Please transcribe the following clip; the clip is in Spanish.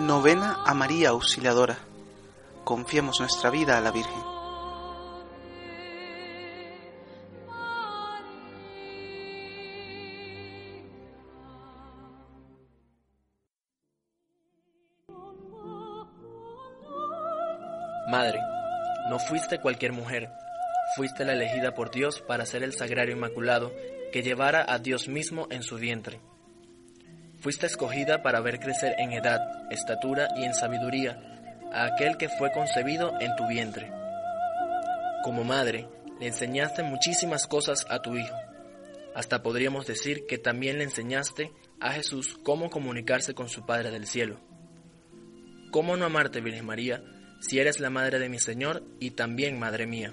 Novena a María Auxiliadora. Confiemos nuestra vida a la Virgen. Madre, no fuiste cualquier mujer, fuiste la elegida por Dios para ser el sagrario inmaculado que llevara a Dios mismo en su vientre. Fuiste escogida para ver crecer en edad, estatura y en sabiduría a aquel que fue concebido en tu vientre. Como madre, le enseñaste muchísimas cosas a tu hijo. Hasta podríamos decir que también le enseñaste a Jesús cómo comunicarse con su Padre del cielo. ¿Cómo no amarte, Virgen María, si eres la madre de mi Señor y también madre mía?